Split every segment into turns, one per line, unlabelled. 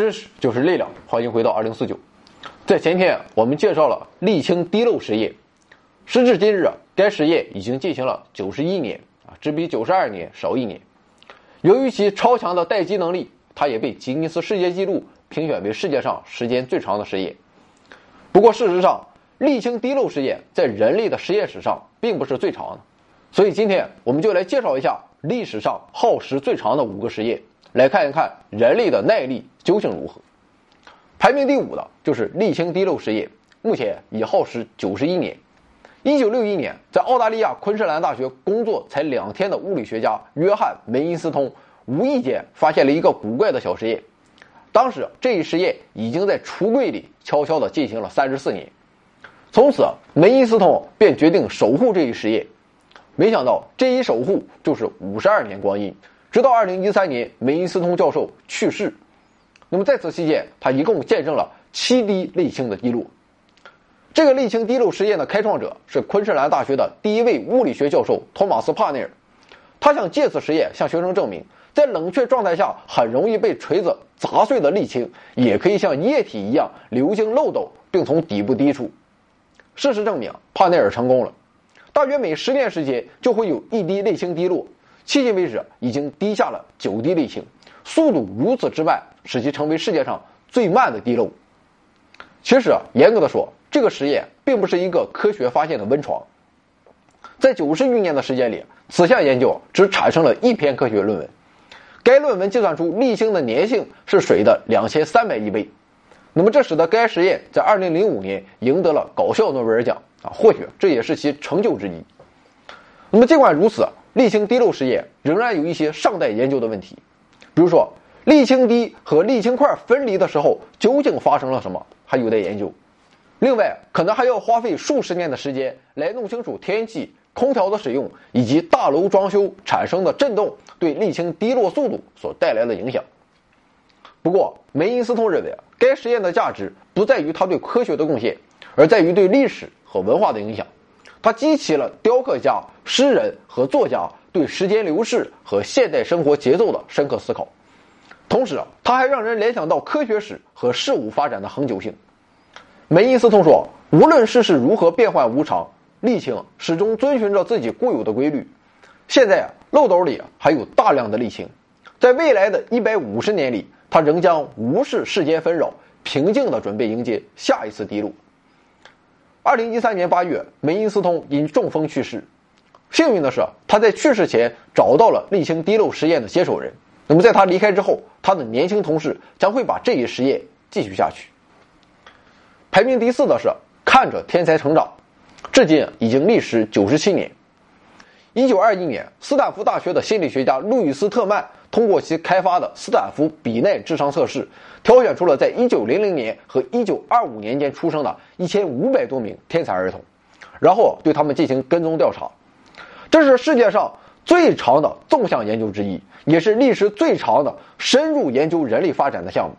知识就是力量，欢迎回到二零四九。在前天，我们介绍了沥青滴漏实验。时至今日啊，该实验已经进行了九十一年啊，只比九十二年少一年。由于其超强的待机能力，它也被吉尼斯世界纪录评选为世界上时间最长的实验。不过，事实上，沥青滴漏实验在人类的实验史上并不是最长的。所以，今天我们就来介绍一下历史上耗时最长的五个实验。来看一看人类的耐力究竟如何。排名第五的就是沥青滴漏实验，目前已耗时九十一年。一九六一年，在澳大利亚昆士兰大学工作才两天的物理学家约翰梅因斯通，无意间发现了一个古怪的小实验。当时这一实验已经在橱柜里悄悄地进行了三十四年。从此，梅因斯通便决定守护这一实验。没想到，这一守护就是五十二年光阴。直到二零一三年，梅因斯通教授去世。那么在此期间，他一共见证了七滴沥青的滴落。这个沥青滴落实验的开创者是昆士兰大学的第一位物理学教授托马斯·帕内尔。他想借此实验向学生证明，在冷却状态下很容易被锤子砸碎的沥青，也可以像液体一样流经漏斗，并从底部滴出。事实证明，帕内尔成功了。大约每十年时间就会有一滴沥青滴落。迄今为止，已经滴下了九滴沥青，速度如此之慢，使其成为世界上最慢的滴漏。其实啊，严格的说，这个实验并不是一个科学发现的温床。在九十余年的时间里，此项研究只产生了一篇科学论文。该论文计算出沥青的粘性是水的两千三百亿倍。那么，这使得该实验在二零零五年赢得了搞笑诺贝尔奖啊，或许这也是其成就之一。那么，尽管如此。沥青滴漏实验仍然有一些尚待研究的问题，比如说沥青滴和沥青块分离的时候究竟发生了什么，还有待研究。另外，可能还要花费数十年的时间来弄清楚天气、空调的使用以及大楼装修产生的震动对沥青滴落速度所带来的影响。不过，梅因斯通认为，该实验的价值不在于它对科学的贡献，而在于对历史和文化的影响。它激起了雕刻家、诗人和作家对时间流逝和现代生活节奏的深刻思考，同时，它还让人联想到科学史和事物发展的恒久性。梅因斯通说：“无论世事如何变幻无常，沥青始终遵循着自己固有的规律。现在漏斗里还有大量的沥青，在未来的一百五十年里，它仍将无视世间纷扰，平静地准备迎接下一次滴落。”二零一三年八月，梅因斯通因中风去世。幸运的是，他在去世前找到了沥青滴漏实验的接手人。那么，在他离开之后，他的年轻同事将会把这一实验继续下去。排名第四的是看着天才成长，至今已经历时九十七年。一九二一年，斯坦福大学的心理学家路易斯特曼。通过其开发的斯坦福比奈智商测试，挑选出了在1900年和1925年间出生的1500多名天才儿童，然后对他们进行跟踪调查。这是世界上最长的纵向研究之一，也是历时最长的深入研究人类发展的项目。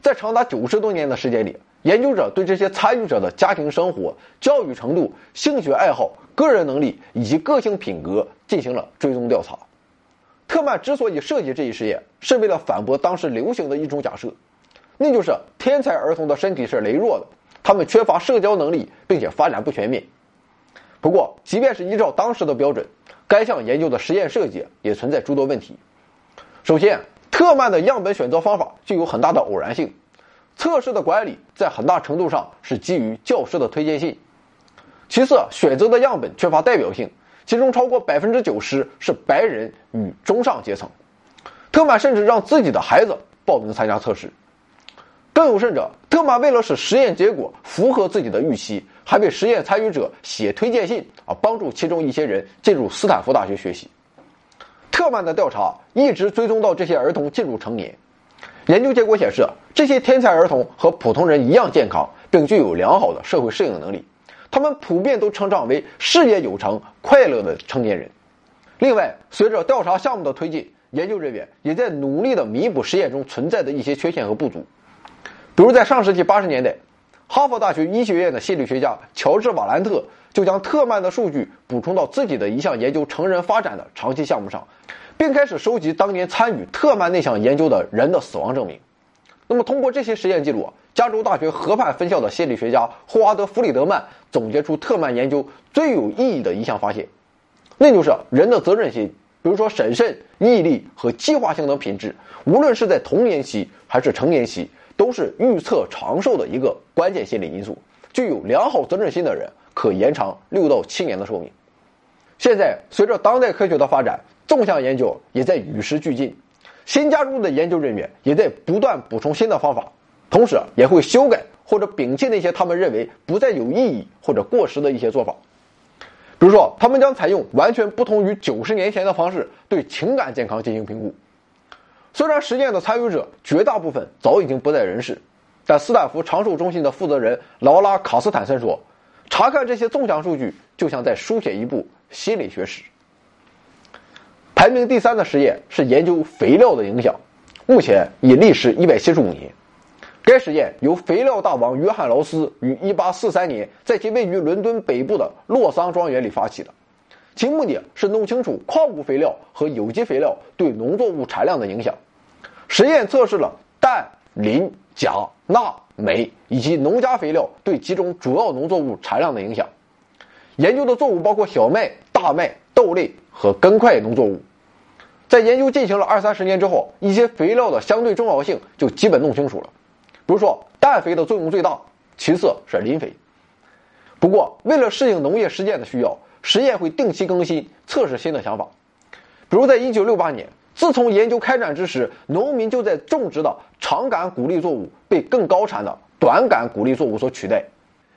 在长达九十多年的时间里，研究者对这些参与者的家庭生活、教育程度、兴趣爱好、个人能力以及个性品格进行了追踪调查。特曼之所以设计这一实验，是为了反驳当时流行的一种假设，那就是天才儿童的身体是羸弱的，他们缺乏社交能力，并且发展不全面。不过，即便是依照当时的标准，该项研究的实验设计也存在诸多问题。首先，特曼的样本选择方法具有很大的偶然性，测试的管理在很大程度上是基于教师的推荐信。其次，选择的样本缺乏代表性。其中超过百分之九十是白人与中上阶层，特曼甚至让自己的孩子报名参加测试。更有甚者，特曼为了使实验结果符合自己的预期，还为实验参与者写推荐信啊，帮助其中一些人进入斯坦福大学学习。特曼的调查一直追踪到这些儿童进入成年。研究结果显示，这些天才儿童和普通人一样健康，并具有良好的社会适应能力。他们普遍都成长为事业有成、快乐的成年人。另外，随着调查项目的推进，研究人员也在努力地弥补实验中存在的一些缺陷和不足。比如，在上世纪八十年代，哈佛大学医学院的心理学家乔治·瓦兰特就将特曼的数据补充到自己的一项研究成人发展的长期项目上，并开始收集当年参与特曼那项研究的人的死亡证明。那么，通过这些实验记录，加州大学河畔分校的心理学家霍华德·弗里德曼总结出特曼研究最有意义的一项发现，那就是人的责任心，比如说审慎、毅力和计划性等品质，无论是在童年期还是成年期，都是预测长寿的一个关键心理因素。具有良好责任心的人可延长六到七年的寿命。现在，随着当代科学的发展，纵向研究也在与时俱进。新加入的研究人员也在不断补充新的方法，同时也会修改或者摒弃那些他们认为不再有意义或者过时的一些做法。比如说，他们将采用完全不同于九十年前的方式对情感健康进行评估。虽然实验的参与者绝大部分早已经不在人世，但斯坦福长寿中心的负责人劳拉·卡斯坦森说：“查看这些纵向数据，就像在书写一部心理学史。”排名第三的实验是研究肥料的影响，目前已历时一百七十五年。该实验由肥料大王约翰劳斯于一八四三年在其位于伦敦北部的洛桑庄园里发起的，其目的是弄清楚矿物肥料和有机肥料对农作物产量的影响。实验测试了氮、磷、钾、钠、镁以及农家肥料对几种主要农作物产量的影响。研究的作物包括小麦、大麦、豆类。和根块农作物，在研究进行了二三十年之后，一些肥料的相对重要性就基本弄清楚了。比如说，氮肥的作用最大，其次是磷肥。不过，为了适应农业实践的需要，实验会定期更新，测试新的想法。比如，在一九六八年，自从研究开展之时，农民就在种植的长杆谷粒作物被更高产的短杆谷粒作物所取代。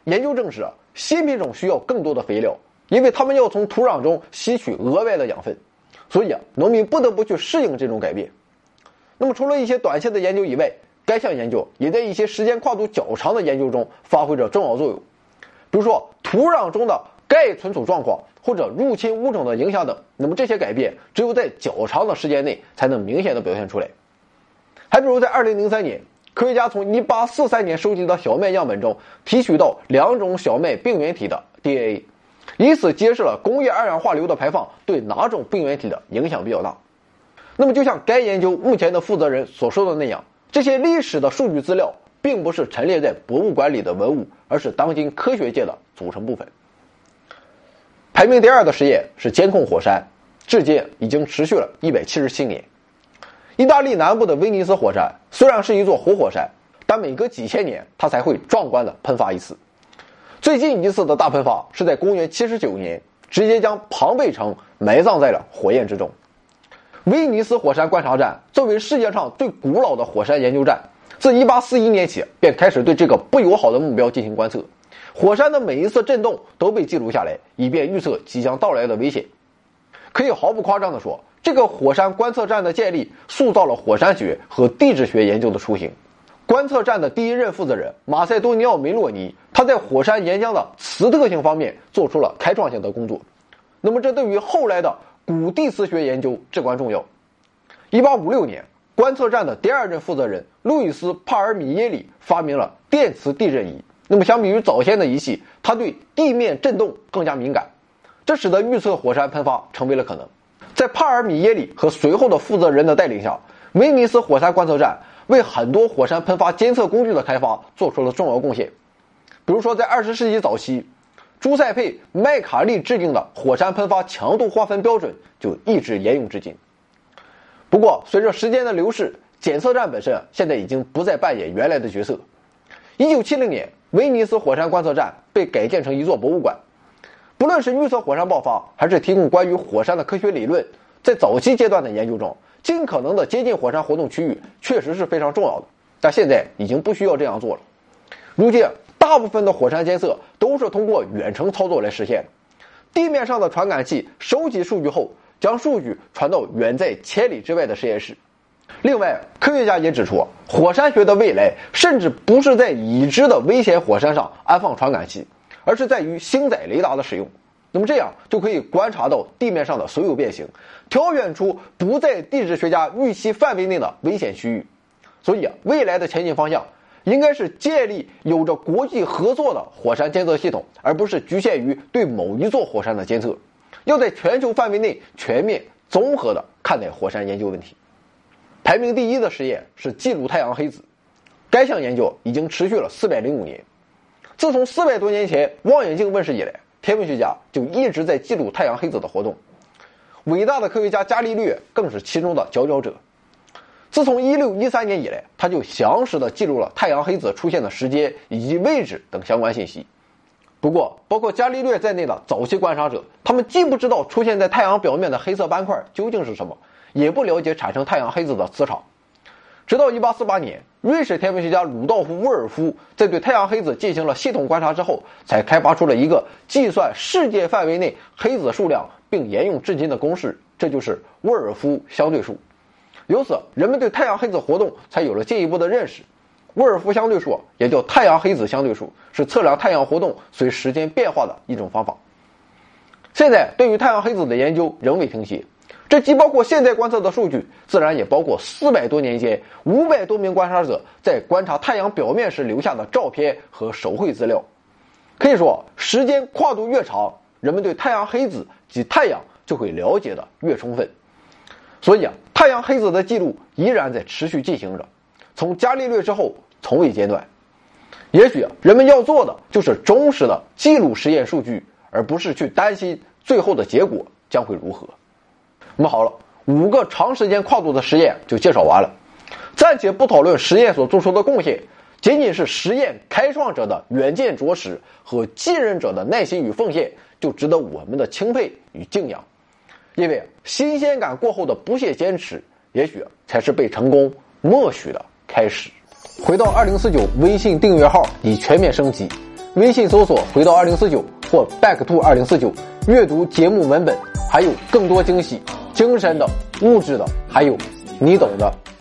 研究证实，新品种需要更多的肥料。因为他们要从土壤中吸取额外的养分，所以啊，农民不得不去适应这种改变。那么，除了一些短期的研究以外，该项研究也在一些时间跨度较长的研究中发挥着重要作用。比如说，土壤中的钙存储状况或者入侵物种的影响等。那么，这些改变只有在较长的时间内才能明显的表现出来。还比如，在2003年，科学家从1843年收集的小麦样本中提取到两种小麦病原体的 DNA。以此揭示了工业二氧化硫的排放对哪种病原体的影响比较大。那么，就像该研究目前的负责人所说的那样，这些历史的数据资料并不是陈列在博物馆里的文物，而是当今科学界的组成部分。排名第二的实验是监控火山，至今已经持续了一百七十七年。意大利南部的威尼斯火山虽然是一座活火山，但每隔几千年它才会壮观的喷发一次。最近一次的大喷发是在公元七十九年，直接将庞贝城埋葬在了火焰之中。威尼斯火山观察站作为世界上最古老的火山研究站，自一八四一年起便开始对这个不友好的目标进行观测。火山的每一次震动都被记录下来，以便预测即将到来的危险。可以毫不夸张地说，这个火山观测站的建立塑造了火山学和地质学研究的雏形。观测站的第一任负责人马塞多尼奥·梅洛尼，他在火山岩浆的磁特性方面做出了开创性的工作。那么，这对于后来的古地磁学研究至关重要。1856年，观测站的第二任负责人路易斯·帕尔米耶里发明了电磁地震仪。那么，相比于早先的仪器，他对地面震动更加敏感，这使得预测火山喷发成为了可能。在帕尔米耶里和随后的负责人的带领下，威尼斯火山观测站。为很多火山喷发监测工具的开发做出了重要贡献，比如说在二十世纪早期，朱塞佩·麦卡利制定的火山喷发强度划分标准就一直沿用至今。不过，随着时间的流逝，检测站本身现在已经不再扮演原来的角色。一九七零年，威尼斯火山观测站被改建成一座博物馆。不论是预测火山爆发，还是提供关于火山的科学理论，在早期阶段的研究中。尽可能的接近火山活动区域，确实是非常重要的，但现在已经不需要这样做了。如今，大部分的火山监测都是通过远程操作来实现。地面上的传感器收集数据后，将数据传到远在千里之外的实验室。另外，科学家也指出，火山学的未来甚至不是在已知的危险火山上安放传感器，而是在于星载雷达的使用。那么这样就可以观察到地面上的所有变形，挑选出不在地质学家预期范围内的危险区域。所以，未来的前进方向应该是建立有着国际合作的火山监测系统，而不是局限于对某一座火山的监测。要在全球范围内全面综合的看待火山研究问题。排名第一的实验是记录太阳黑子。该项研究已经持续了四百零五年。自从四百多年前望远镜问世以来，天文学家就一直在记录太阳黑子的活动。伟大的科学家伽利略更是其中的佼佼者。自从一六一三年以来，他就详实的记录了太阳黑子出现的时间以及位置等相关信息。不过，包括伽利略在内的早期观察者，他们既不知道出现在太阳表面的黑色斑块究竟是什么，也不了解产生太阳黑子的磁场。直到1848年，瑞士天文学家鲁道夫·沃尔夫在对太阳黑子进行了系统观察之后，才开发出了一个计算世界范围内黑子数量并沿用至今的公式，这就是沃尔夫相对数。由此，人们对太阳黑子活动才有了进一步的认识。沃尔夫相对数也叫太阳黑子相对数，是测量太阳活动随时间变化的一种方法。现在，对于太阳黑子的研究仍未停歇，这既包括现在观测的数据，自然也包括四百多年间五百多名观察者在观察太阳表面时留下的照片和手绘资料。可以说，时间跨度越长，人们对太阳黑子及太阳就会了解的越充分。所以啊，太阳黑子的记录依然在持续进行着，从伽利略之后从未间断。也许啊，人们要做的就是忠实的记录实验数据，而不是去担心最后的结果将会如何。那么好了，五个长时间跨度的实验就介绍完了，暂且不讨论实验所做出的贡献，仅仅是实验开创者的远见卓识和继任者的耐心与奉献，就值得我们的钦佩与敬仰。因为新鲜感过后的不懈坚持，也许才是被成功默许的开始。回到二零四九微信订阅号已全面升级，微信搜索“回到二零四九”或 “back to 二零四九”，阅读节目文本，还有更多惊喜，精神的、物质的，还有你懂的。